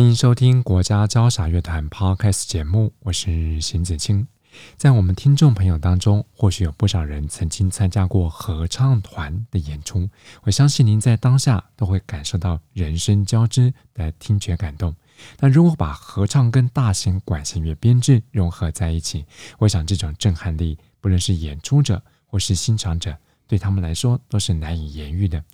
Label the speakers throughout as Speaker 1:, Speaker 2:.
Speaker 1: 欢迎收听国家交响乐团 Podcast 节目，我是邢子清。在我们听众朋友当中，或许有不少人曾经参加过合唱团的演出。我相信您在当下都会感受到人声交织的听觉感动。但如果把合唱跟大型管弦乐编制融合在一起，我想这种震撼力，不论是演出者或是欣赏者，对他们来说都是难以言喻的。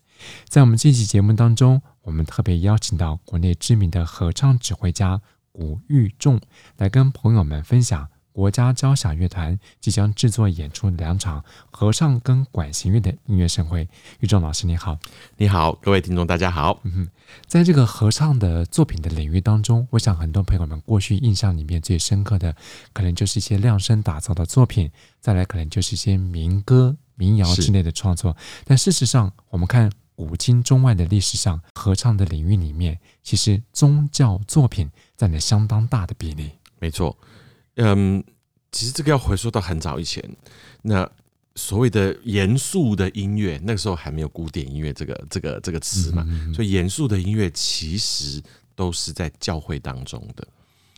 Speaker 1: 在我们这期节目当中，我们特别邀请到国内知名的合唱指挥家古玉仲来跟朋友们分享。国家交响乐团即将制作演出两场合唱跟管弦乐的音乐盛会。玉仲老师，你好！
Speaker 2: 你好，各位听众，大家好。
Speaker 1: 嗯哼，在这个合唱的作品的领域当中，我想很多朋友们过去印象里面最深刻的，可能就是一些量身打造的作品，再来可能就是一些民歌、民谣之类的创作。但事实上，我们看古今中外的历史上，合唱的领域里面，其实宗教作品占了相当大的比例。
Speaker 2: 没错。嗯，其实这个要回溯到很早以前，那所谓的严肃的音乐，那个时候还没有古典音乐这个这个这个词嘛，嗯嗯嗯，所以严肃的音乐其实都是在教会当中的，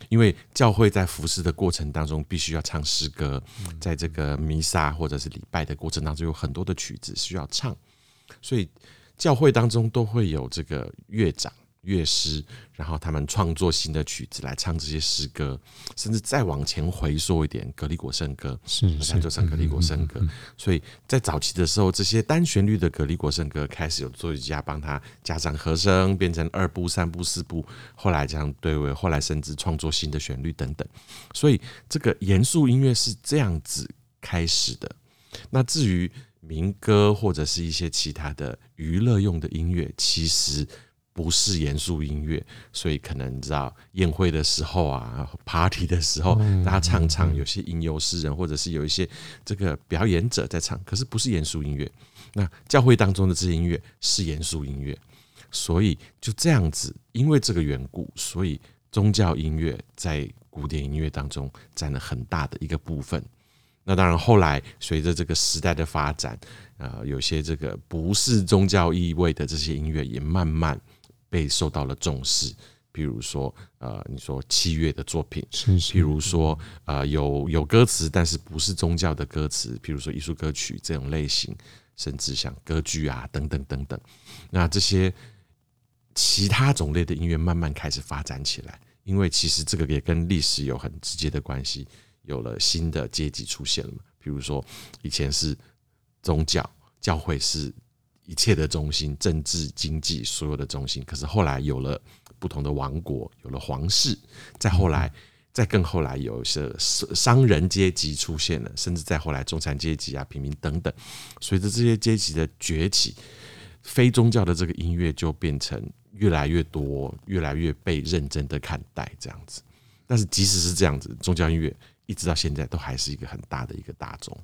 Speaker 2: 因为教会在服侍的过程当中必须要唱诗歌，在这个弥撒或者是礼拜的过程当中有很多的曲子需要唱，所以教会当中都会有这个乐长。乐师，然后他们创作新的曲子来唱这些诗歌，甚至再往前回溯一点，格里果圣歌是，是就唱格里果圣歌。所以在早期的时候，这些单旋律的格里果圣歌开始有作曲家帮他加上和声，变成二部、三部、四部，后来这样对位，后来甚至创作新的旋律等等。所以这个严肃音乐是这样子开始的。那至于民歌或者是一些其他的娱乐用的音乐，其实。不是严肃音乐，所以可能你知道宴会的时候啊，party 的时候，大家唱唱，有些吟游诗人，或者是有一些这个表演者在唱，可是不是严肃音乐。那教会当中的这些音乐是严肃音乐，所以就这样子，因为这个缘故，所以宗教音乐在古典音乐当中占了很大的一个部分。那当然，后来随着这个时代的发展，呃，有些这个不是宗教意味的这些音乐也慢慢。被受到了重视，比如说，呃，你说器乐的作品，是是，比如说，呃，有有歌词，但是不是宗教的歌词，譬如说艺术歌曲这种类型，甚至像歌剧啊等等等等，那这些其他种类的音乐慢慢开始发展起来，因为其实这个也跟历史有很直接的关系，有了新的阶级出现了嘛，比如说以前是宗教，教会是。一切的中心，政治、经济，所有的中心。可是后来有了不同的王国，有了皇室，再后来，再更后来，有些商人阶级出现了，甚至再后来中产阶级啊、平民等等。随着这些阶级的崛起，非宗教的这个音乐就变成越来越多，越来越被认真的看待这样子。但是即使是这样子，宗教音乐一直到现在都还是一个很大的一个大众。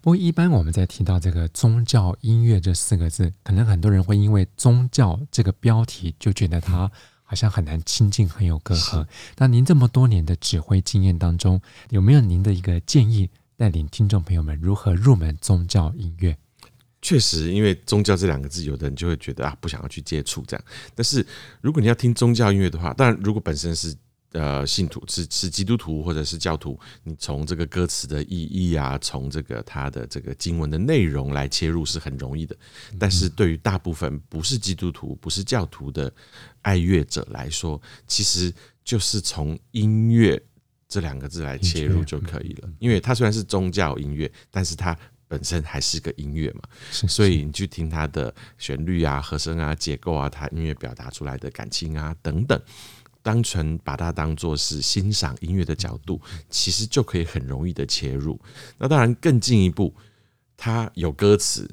Speaker 1: 不过，一般我们在提到这个宗教音乐这四个字，可能很多人会因为宗教这个标题就觉得它好像很难亲近，很有隔阂。那您这么多年的指挥经验当中，有没有您的一个建议，带领听众朋友们如何入门宗教音乐？
Speaker 2: 确实，因为宗教这两个字，有的人就会觉得啊，不想要去接触这样。但是，如果你要听宗教音乐的话，当然，如果本身是呃，信徒是是基督徒或者是教徒，你从这个歌词的意义啊，从这个他的这个经文的内容来切入是很容易的。但是对于大部分不是基督徒、不是教徒的爱乐者来说，其实就是从音乐这两个字来切入就可以了。因为它虽然是宗教音乐，但是它本身还是个音乐嘛，所以你去听它的旋律啊、和声啊、结构啊，它音乐表达出来的感情啊等等。单纯把它当做是欣赏音乐的角度，其实就可以很容易的切入。那当然更进一步，它有歌词，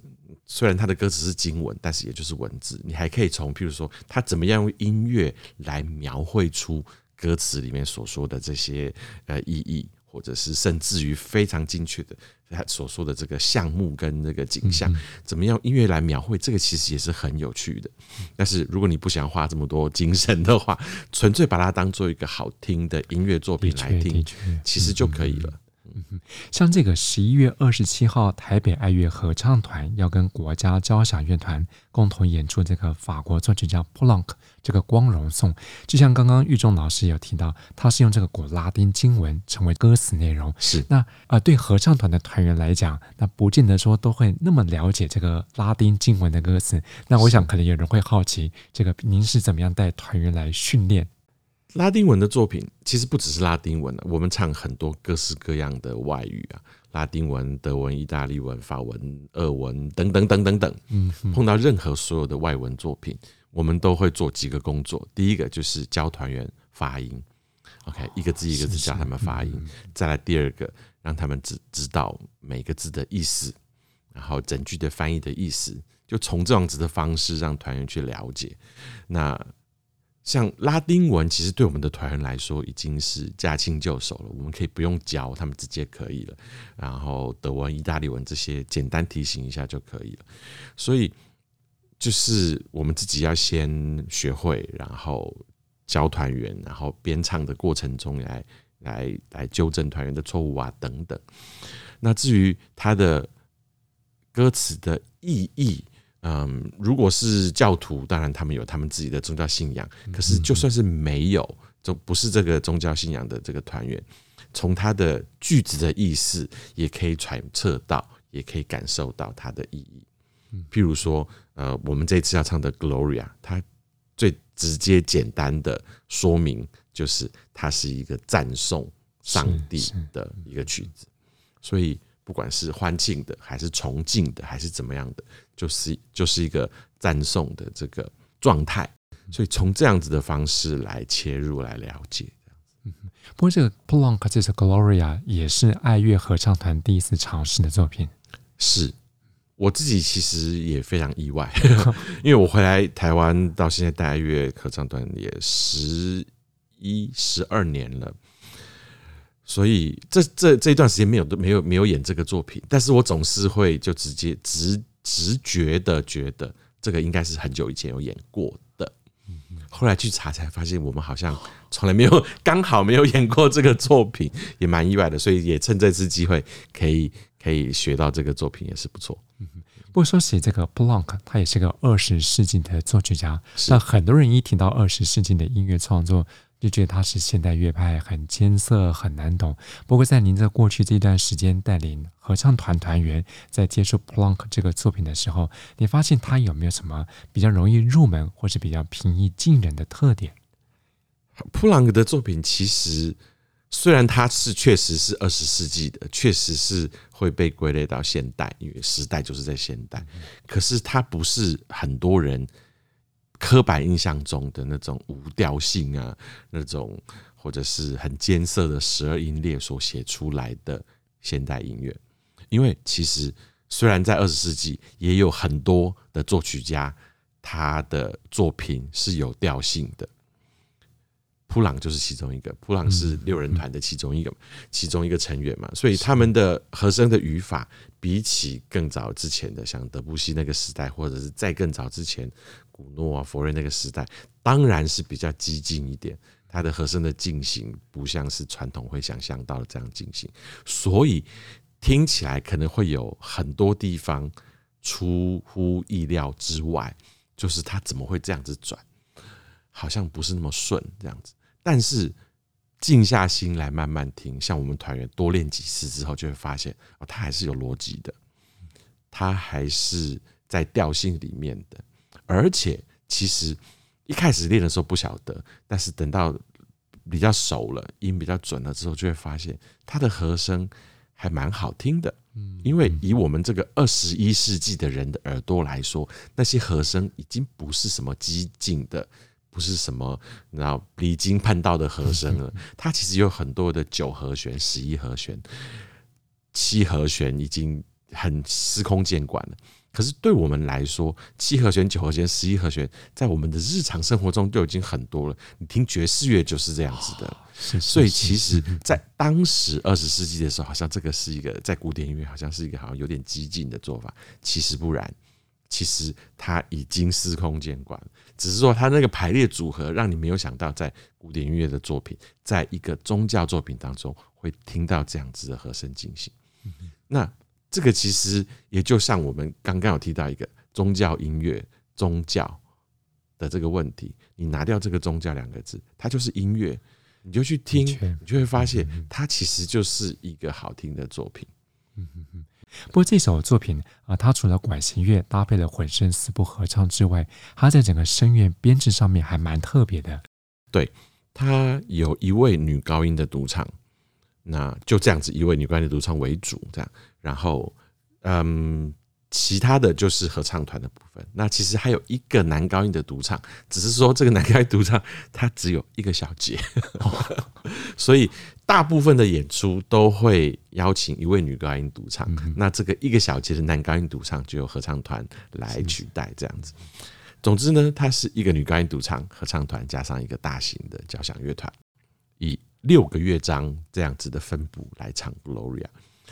Speaker 2: 虽然它的歌词是经文，但是也就是文字，你还可以从譬如说，它怎么样用音乐来描绘出歌词里面所说的这些呃意义。或者是甚至于非常精确的他所说的这个项目跟那个景象，怎么样音乐来描绘？这个其实也是很有趣的。但是如果你不想花这么多精神的话，纯粹把它当做一个好听的音乐作品来听，其实就可以了。
Speaker 1: 嗯，像这个十一月二十七号，台北爱乐合唱团要跟国家交响乐团共同演出这个法国作曲家普朗克这个光荣颂。就像刚刚玉中老师有提到，他是用这个古拉丁经文成为歌词内容。
Speaker 2: 是
Speaker 1: 那啊、呃，对合唱团的团员来讲，那不见得说都会那么了解这个拉丁经文的歌词。那我想可能有人会好奇，这个您是怎么样带团员来训练？
Speaker 2: 拉丁文的作品其实不只是拉丁文，我们唱很多各式各样的外语啊，拉丁文、德文、意大利文、法文、俄文等等等等等。嗯，碰到任何所有的外文作品，我们都会做几个工作。第一个就是教团员发音，OK，一个字一个字教他们发音。再来第二个，让他们知知道每个字的意思，然后整句的翻译的意思，就从这样子的方式让团员去了解。那像拉丁文，其实对我们的团员来说已经是驾轻就熟了，我们可以不用教，他们直接可以了。然后德文、意大利文这些简单提醒一下就可以了。所以就是我们自己要先学会，然后教团员，然后编唱的过程中来来来纠正团员的错误啊等等。那至于他的歌词的意义。嗯，如果是教徒，当然他们有他们自己的宗教信仰。可是就算是没有，就不是这个宗教信仰的这个团员，从他的句子的意思，也可以揣测到，也可以感受到它的意义。譬如说，呃，我们这次要唱的《Gloria》，它最直接简单的说明就是，它是一个赞颂上帝的一个曲子，所以。不管是欢庆的，还是崇敬的，还是怎么样的，就是就是一个赞颂的这个状态。所以从这样子的方式来切入来了解。嗯，
Speaker 1: 不过这个 Poulenc 这首 Gloria 也是爱乐合唱团第一次尝试的作品。
Speaker 2: 是我自己其实也非常意外，因为我回来台湾到现在大约合唱团也十一十二年了。所以这这这一段时间没有没有没有演这个作品，但是我总是会就直接直直觉的觉得这个应该是很久以前有演过的。后来去查才发现，我们好像从来没有刚好没有演过这个作品，也蛮意外的。所以也趁这次机会可以可以学到这个作品也是不错。
Speaker 1: 不过说起这个 Poulenc，他也是个二十世纪的作曲家。那很多人一听到二十世纪的音乐创作，就觉得他是现代乐派，很艰涩，很难懂。不过，在您在过去这段时间带领合唱团团员在接触普朗克这个作品的时候，你发现他有没有什么比较容易入门，或是比较平易近人的特点？
Speaker 2: 普朗克的作品其实虽然它是确实是二十世纪的，确实是会被归类到现代，因为时代就是在现代。可是它不是很多人。刻板印象中的那种无调性啊，那种或者是很艰涩的十二音列所写出来的现代音乐，因为其实虽然在二十世纪也有很多的作曲家，他的作品是有调性的，普朗就是其中一个，普朗是六人团的其中一个，其中一个成员嘛，所以他们的和声的语法比起更早之前的，像德布西那个时代，或者是再更早之前。古诺啊，佛瑞那个时代当然是比较激进一点，它的和声的进行不像是传统会想象到的这样进行，所以听起来可能会有很多地方出乎意料之外，就是它怎么会这样子转，好像不是那么顺这样子。但是静下心来慢慢听，像我们团员多练几次之后，就会发现哦，它还是有逻辑的，它还是在调性里面的。而且，其实一开始练的时候不晓得，但是等到比较熟了，音比较准了之后，就会发现它的和声还蛮好听的。因为以我们这个二十一世纪的人的耳朵来说，那些和声已经不是什么激进的，不是什么然后离经叛道的和声了。它其实有很多的九和弦、十一和弦、七和弦，已经很司空见惯了。可是对我们来说，七和弦、九和弦、十一和弦，在我们的日常生活中就已经很多了。你听爵士乐就是这样子的。哦、是是是是，所以其实，在当时二十世纪的时候，好像这个是一个在古典音乐，好像是一个好像有点激进的做法。其实不然，其实它已经司空见惯。只是说，它那个排列组合，让你没有想到，在古典音乐的作品，在一个宗教作品当中，会听到这样子的和声进行。那。这个其实也就像我们刚刚有提到一个宗教音乐、宗教的这个问题，你拿掉这个“宗教”两个字，它就是音乐，你就去听，你就会发现它其实就是一个好听的作品。
Speaker 1: 不过这首作品啊，它除了管弦乐搭配了混声四部合唱之外，它在整个声乐编制上面还蛮特别的。
Speaker 2: 对，它有一位女高音的独唱。那就这样子，一位女高音的独唱为主，这样，然后，嗯，其他的就是合唱团的部分。那其实还有一个男高音的独唱，只是说这个男高音独唱他只有一个小节，所以大部分的演出都会邀请一位女高音独唱。那这个一个小节的男高音独唱就由合唱团来取代，这样子。总之呢，它是一个女高音独唱合唱团加上一个大型的交响乐团，以。六个乐章这样子的分布来唱 Gloria，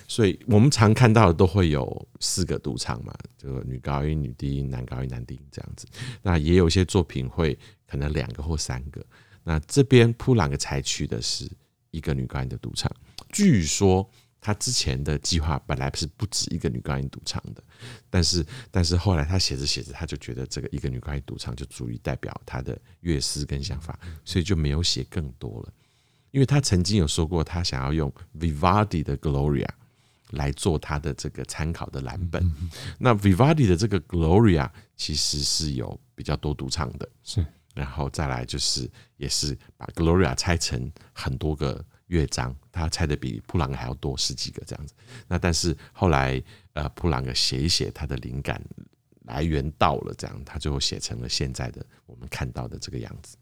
Speaker 2: 所以我们常看到的都会有四个独唱嘛，这个女高音、女低音、男高音、男低音这样子。那也有些作品会可能两个或三个。那这边普朗克采取的是一个女高音的独唱。据说他之前的计划本来是不止一个女高音独唱的，但是但是后来他写着写着，他就觉得这个一个女高音独唱就足以代表他的乐思跟想法，所以就没有写更多了。因为他曾经有说过，他想要用 Vivaldi 的 Gloria 来做他的这个参考的蓝本。那 Vivaldi 的这个 Gloria 其实是有比较多独唱的，是。然后再来就是，也是把 Gloria 拆成很多个乐章，他拆的比普朗克还要多十几个这样子。那但是后来，呃，普朗克写一写，他的灵感来源到了这样，他最后写成了现在的我们看到的这个样子。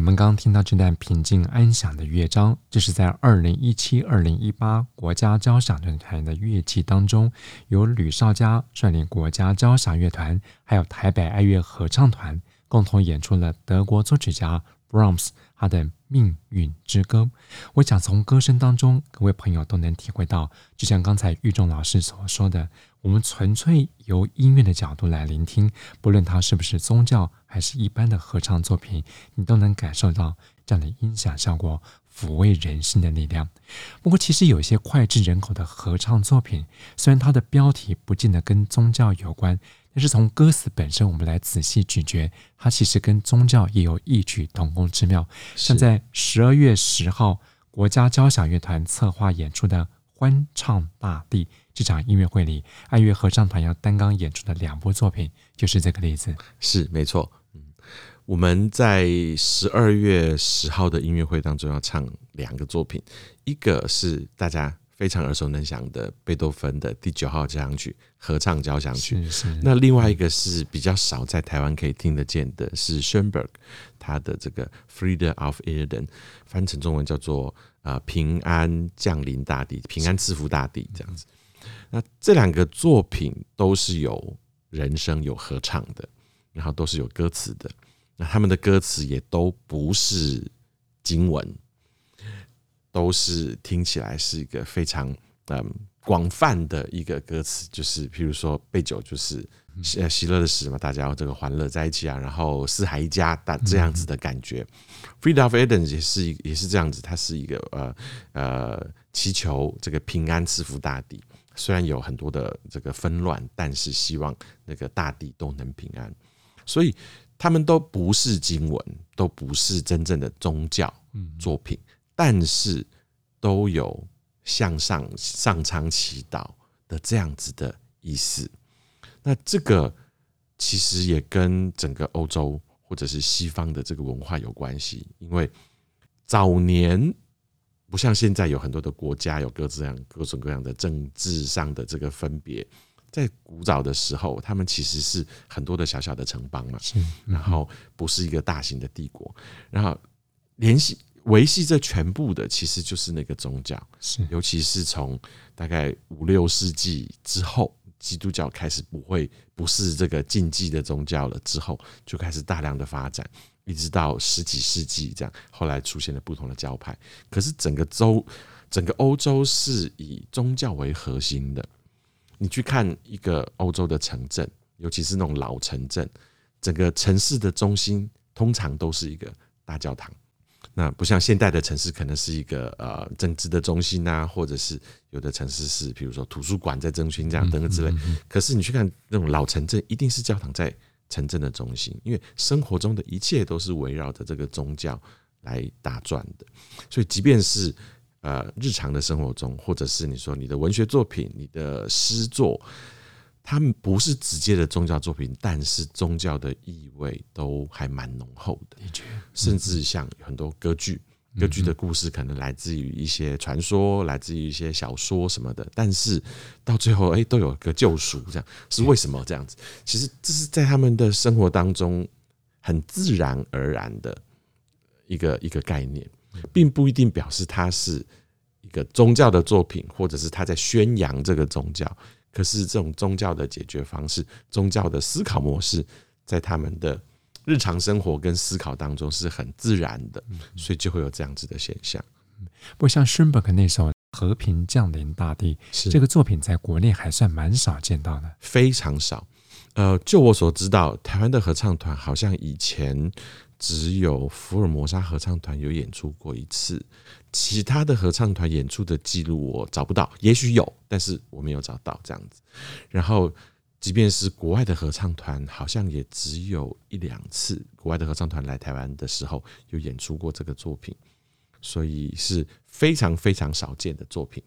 Speaker 1: 我们刚听到这段平静安详的乐章，这是在二零一七、二零一八国家交响乐团的乐器当中，由吕绍佳率领国家交响乐团，还有台北爱乐合唱团共同演出了德国作曲家 Brahms 他的《命运之歌》。我想从歌声当中，各位朋友都能体会到，就像刚才玉仲老师所说的。我们纯粹由音乐的角度来聆听，不论它是不是宗教，还是一般的合唱作品，你都能感受到这样的音响效果，抚慰人心的力量。不过，其实有一些脍炙人口的合唱作品，虽然它的标题不见得跟宗教有关，但是从歌词本身，我们来仔细咀嚼，它其实跟宗教也有异曲同工之妙。像在十二月十号，国家交响乐团策划演出的《欢唱大地》。这场音乐会里，爱乐合唱团要担纲演出的两部作品，就是这个例子。
Speaker 2: 是没错，嗯，我们在十二月十号的音乐会当中要唱两个作品，一个是大家非常耳熟能详的贝多芬的第九号交响曲合唱交响曲，是是。那另外一个是比较少在台湾可以听得见的，是 Schoenberg 他的这个 Freedom of Erden，翻成中文叫做呃平安降临大地，平安赐福大地这样子。那这两个作品都是有人声、有合唱的，然后都是有歌词的。那他们的歌词也都不是经文，都是听起来是一个非常嗯广泛的一个歌词，就是譬如说杯酒就是喜喜乐的时嘛，大家要这个欢乐在一起啊，然后四海一家大这样子的感觉。Freedom of Erden 也是也是这样子，它是一个呃呃祈求这个平安赐福大地。虽然有很多的这个纷乱，但是希望那个大地都能平安，所以他们都不是经文，都不是真正的宗教作品，但是都有向上上苍祈祷的这样子的意思。那这个其实也跟整个欧洲或者是西方的这个文化有关系，因为早年。不像现在有很多的国家有各自样各种各样的政治上的这个分别，在古早的时候，他们其实是很多的小小的城邦嘛，然后不是一个大型的帝国，然后联系维系这全部的其实就是那个宗教，是尤其是从大概五六世纪之后，基督教开始不会不是这个禁忌的宗教了之后，就开始大量的发展。一直到十几世纪这样，后来出现了不同的教派。可是整个洲，整个欧洲是以宗教为核心的。你去看一个欧洲的城镇，尤其是那种老城镇，整个城市的中心通常都是一个大教堂。那不像现代的城市，可能是一个呃政治的中心啊，或者是有的城市是比如说图书馆在中心这样等等之类。可是你去看那种老城镇，一定是教堂在。城镇的中心，因为生活中的一切都是围绕着这个宗教来打转的，所以即便是呃日常的生活中，或者是你说你的文学作品、你的诗作，他们不是直接的宗教作品，但是宗教的意味都还蛮浓厚的，甚至像很多歌剧。歌剧的故事可能来自于一些传说，来自于一些小说什么的，但是到最后，哎，都有个救赎，这样是为什么这样子？其实这是在他们的生活当中很自然而然的一个一个概念，并不一定表示它是一个宗教的作品，或者是他在宣扬这个宗教。可是这种宗教的解决方式、宗教的思考模式，在他们的。日常生活跟思考当中是很自然的，所以就会有这样子的现象。
Speaker 1: 不过像舒伯克那首《和平降临大地》是这个作品，在国内还算蛮少见到的，
Speaker 2: 非常少。呃，就我所知道，台湾的合唱团好像以前只有福尔摩沙合唱团有演出过一次，其他的合唱团演出的记录我找不到，也许有，但是我没有找到这样子。然后。即便是国外的合唱团，好像也只有一两次。国外的合唱团来台湾的时候，有演出过这个作品，所以是非常非常少见的作品。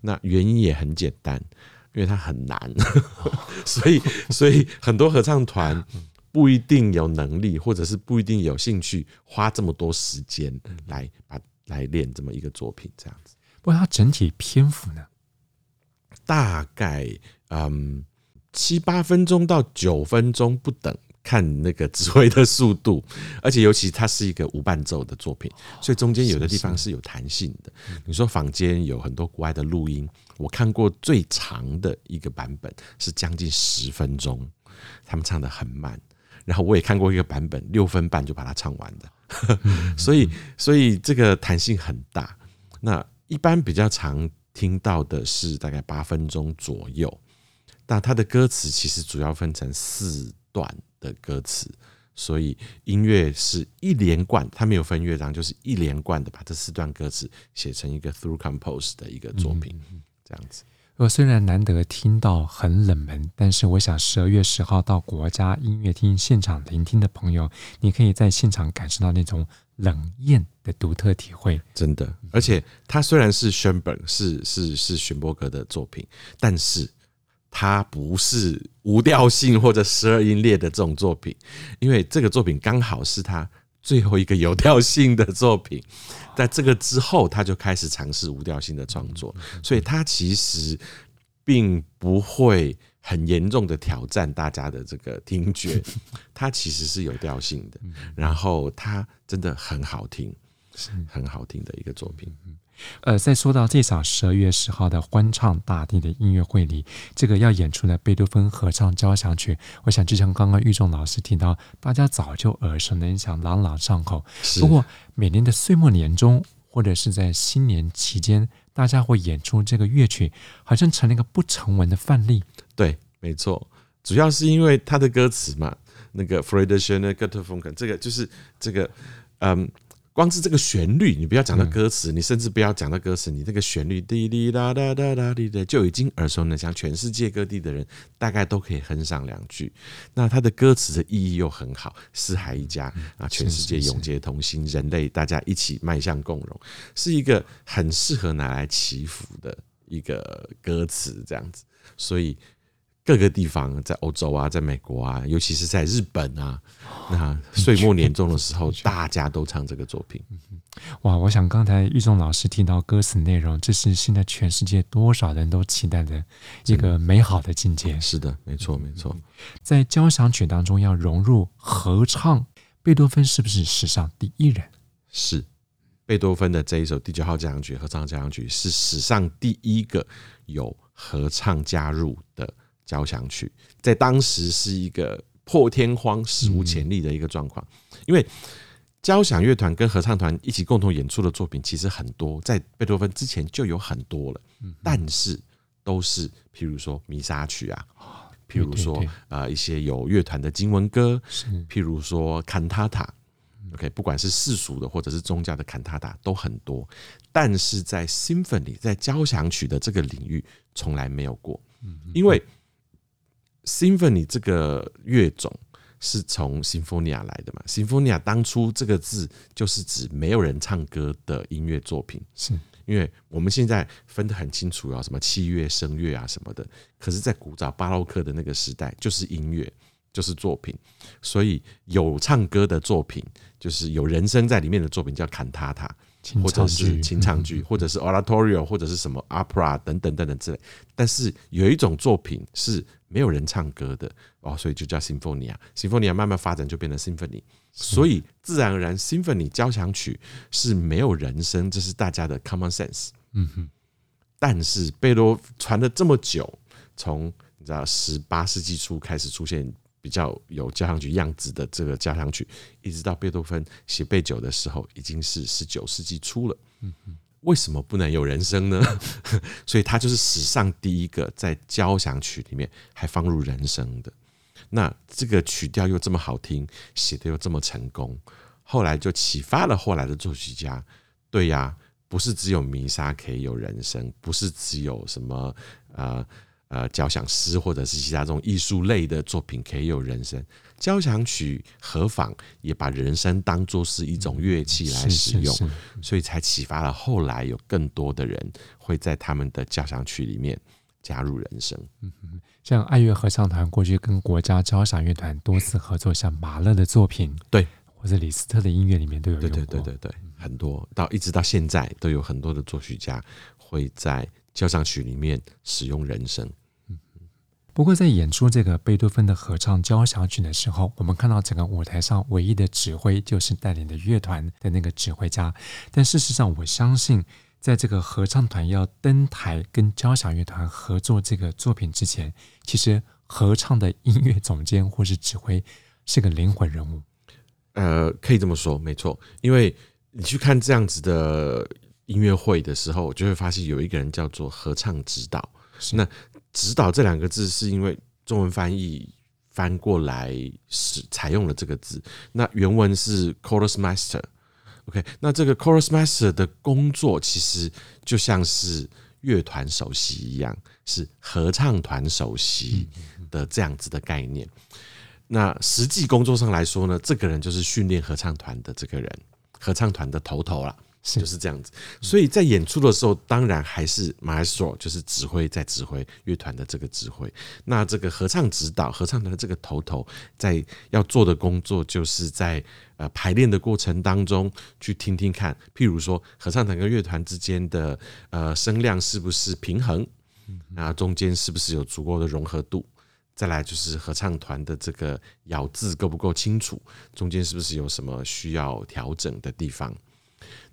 Speaker 2: 那原因也很简单，因为它很难，所以所以很多合唱团不一定有能力，或者是不一定有兴趣花这么多时间来把来练这么一个作品这样子。
Speaker 1: 不过它整体篇幅呢，
Speaker 2: 大概嗯。七八分钟到九分钟不等，看那个指挥的速度，而且尤其它是一个无伴奏的作品，所以中间有的地方是有弹性的。你说坊间有很多国外的录音，我看过最长的一个版本是将近十分钟，他们唱得很慢。然后我也看过一个版本，六分半就把它唱完的。所以所以这个弹性很大。那一般比较常听到的是大概八分钟左右，那它的歌词其实主要分成四段。的歌词，所以音乐是一连贯，它没有分乐章，就是一连贯的把这四段歌词写成一个 through compose 的一个作品，这样子。
Speaker 1: 我虽然难得听到很冷门，但是我想十二月十号到国家音乐厅现场聆听的朋友，你可以在现场感受到那种冷艳的独特体会。
Speaker 2: 真的，而且它虽然是 Schoenberg 是是是选伯格的作品，但是。它不是无调性或者十二音列的这种作品，因为这个作品刚好是他最后一个有调性的作品，在这个之后他就开始尝试无调性的创作，所以他其实并不会很严重的挑战大家的这个听觉，它其实是有调性的，然后它真的很好听，是。很好听的一个作品。
Speaker 1: 呃，在说到这场十二月十号的欢唱大地的音乐会里，这个要演出的贝多芬合唱交响曲，我想就像刚刚玉仲老师提到，大家早就耳熟能详、朗朗上口。不过每年的岁末年终或者是在新年期间，大家会演出这个乐曲，好像成了一个不成文的范例。
Speaker 2: 对，没错，主要是因为它的歌词嘛，那个 Freude schöne Götterfunken，这个就是这个，嗯。光是这个旋律，你不要讲到歌词，你甚至不要讲到歌词，你这个旋律滴滴答答答答滴的，就已经耳熟能详，全世界各地的人大概都可以哼上两句。那它的歌词的意义又很好，四海一家啊，全世界永结同心，人类大家一起迈向共荣，是一个很适合拿来祈福的一个歌词，这样子，所以。各个地方，在欧洲啊，在美国啊，尤其是在日本啊，那岁末年终的时候，大家都唱这个作品。
Speaker 1: 哇！我想刚才玉仲老师提到歌词内容，这是现在全世界多少人都期待的一个美好的境界。
Speaker 2: 是的，没错，没错。
Speaker 1: 在交响曲当中要融入合唱，贝多芬是不是史上第一人？
Speaker 2: 是，贝多芬的这一首第九号交响曲合唱交响曲是史上第一个有合唱加入的。交响曲在当时是一个破天荒、史无前例的一个状况，因为交响乐团跟合唱团一起共同演出的作品其实很多，在贝多芬之前就有很多了，但是都是譬如说弥撒曲啊，譬如说呃一些有乐团的经文歌，譬如说坎塔塔，OK，不管是世俗的或者是宗教的坎塔塔都很多，但是在 Symphony 在交响曲的这个领域从来没有过，因为。Symphony 这个乐种是从 Symphonia 来的嘛？Symphonia 当初这个字就是指没有人唱歌的音乐作品，是因为我们现在分得很清楚啊，什么器乐、声乐啊什么的。可是，在古早巴洛克的那个时代，就是音乐，就是作品。所以有唱歌的作品，就是有人声在里面的作品，叫 cantata。或者是清唱剧，或者是 oratorio，或者是什么 opera 等等等等之类。但是有一种作品是没有人唱歌的哦，所以就叫 symphonia。symphonia 慢慢发展就变成 symphony，所以自然而然 symphony 交响曲是没有人声，这是大家的 common sense。嗯哼。但是贝多传了这么久，从你知道十八世纪初开始出现。比较有交响曲样子的这个交响曲，一直到贝多芬写贝九的时候，已经是十九世纪初了。为什么不能有人声呢？所以他就是史上第一个在交响曲里面还放入人声的。那这个曲调又这么好听，写的又这么成功，后来就启发了后来的作曲家。对呀，不是只有弥撒可以有人声，不是只有什么啊。呃，交响诗或者是其他这种艺术类的作品可以有人声，交响曲何妨也把人声当作是一种乐器来使用，所以才启发了后来有更多的人会在他们的交响曲里面加入人声。
Speaker 1: 像爱乐合唱团过去跟国家交响乐团多次合作，像马勒的作品，
Speaker 2: 对，
Speaker 1: 或者李斯特的音乐里面都有用过。
Speaker 2: 对对对对对，很多到一直到现在都有很多的作曲家会在交响曲里面使用人声。
Speaker 1: 不过，在演出这个贝多芬的合唱交响曲的时候，我们看到整个舞台上唯一的指挥就是带领的乐团的那个指挥家。但事实上，我相信，在这个合唱团要登台跟交响乐团合作这个作品之前，其实合唱的音乐总监或是指挥是个灵魂人物。
Speaker 2: 呃，可以这么说，没错。因为你去看这样子的音乐会的时候，就会发现有一个人叫做合唱指导。那指导这两个字是因为中文翻译翻过来是采用了这个字，那原文是 chorus master。OK，那这个 chorus master 的工作其实就像是乐团首席一样，是合唱团首席的这样子的概念。那实际工作上来说呢，这个人就是训练合唱团的这个人，合唱团的头头了。是就是这样子，所以在演出的时候，当然还是 maestro，就是指挥在指挥乐团的这个指挥。那这个合唱指导、合唱团的这个头头，在要做的工作，就是在呃排练的过程当中去听听看，譬如说合唱团跟乐团之间的呃声量是不是平衡，那中间是不是有足够的融合度？再来就是合唱团的这个咬字够不够清楚，中间是不是有什么需要调整的地方？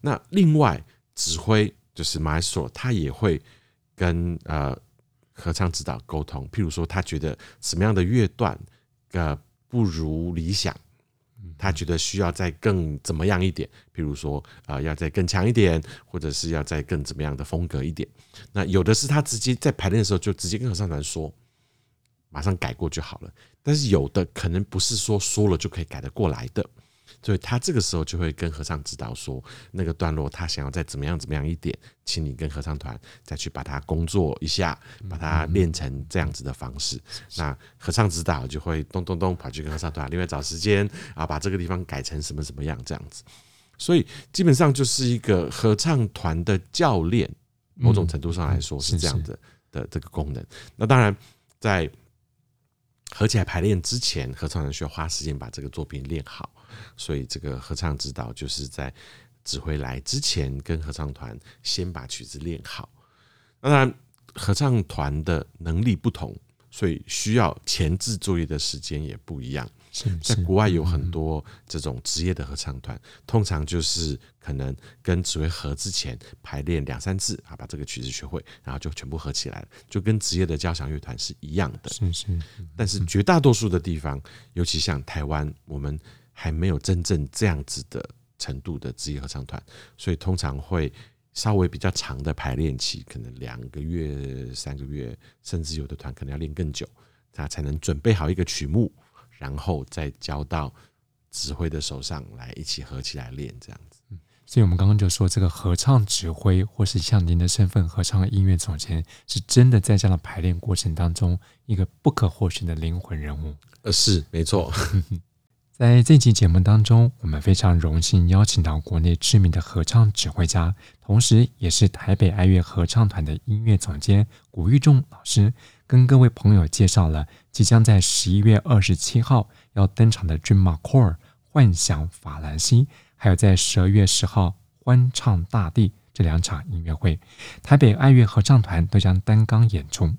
Speaker 2: 那另外，指挥就是 maestro，他也会跟呃合唱指导沟通。譬如说，他觉得什么样的乐段呃不如理想，他觉得需要再更怎么样一点。譬如说，呃，要再更强一点，或者是要再更怎么样的风格一点。那有的是他直接在排练的时候就直接跟合唱团说，马上改过就好了。但是有的可能不是说说了就可以改得过来的。所以他这个时候就会跟合唱指导说，那个段落他想要再怎么样怎么样一点，请你跟合唱团再去把它工作一下，把它练成这样子的方式。那合唱指导就会咚咚咚跑去跟合唱团另外找时间啊，把这个地方改成什么什么样这样子。所以基本上就是一个合唱团的教练，某种程度上来说是这样的的这个功能。那当然在合起来排练之前，合唱团需要花时间把这个作品练好。所以，这个合唱指导就是在指挥来之前，跟合唱团先把曲子练好。当然，合唱团的能力不同，所以需要前置作业的时间也不一样。在国外有很多这种职业的合唱团，通常就是可能跟指挥合之前排练两三次啊，把这个曲子学会，然后就全部合起来了，就跟职业的交响乐团是一样的。是是。但是绝大多数的地方，尤其像台湾，我们。还没有真正这样子的程度的职业合唱团，所以通常会稍微比较长的排练期，可能两个月、三个月，甚至有的团可能要练更久，他才能准备好一个曲目，然后再交到指挥的手上来一起合起来练这样子。
Speaker 1: 所以我们刚刚就说，这个合唱指挥，或是像您的身份，合唱音乐总监，是真的在这样的排练过程当中一个不可或缺的灵魂人物。
Speaker 2: 呃，是没错。
Speaker 1: 在这期节目当中，我们非常荣幸邀请到国内知名的合唱指挥家，同时也是台北爱乐合唱团的音乐总监古玉仲老师，跟各位朋友介绍了即将在十一月二十七号要登场的《Dream Core》幻想法兰西，还有在十二月十号欢唱大地这两场音乐会，台北爱乐合唱团都将担纲演出。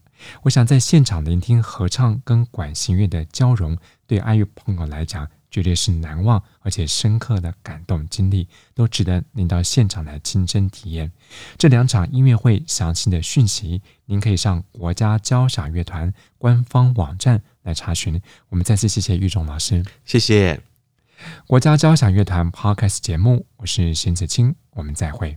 Speaker 1: 我想在现场聆听合唱跟管弦乐的交融，对爱乐朋友来讲，绝对是难忘而且深刻的感动经历，都值得您到现场来亲身体验。这两场音乐会详细的讯息，您可以上国家交响乐团官方网站来查询。我们再次谢谢玉仲老师，
Speaker 2: 谢谢
Speaker 1: 国家交响乐团 Podcast 节目，我是邢子清，我们再会。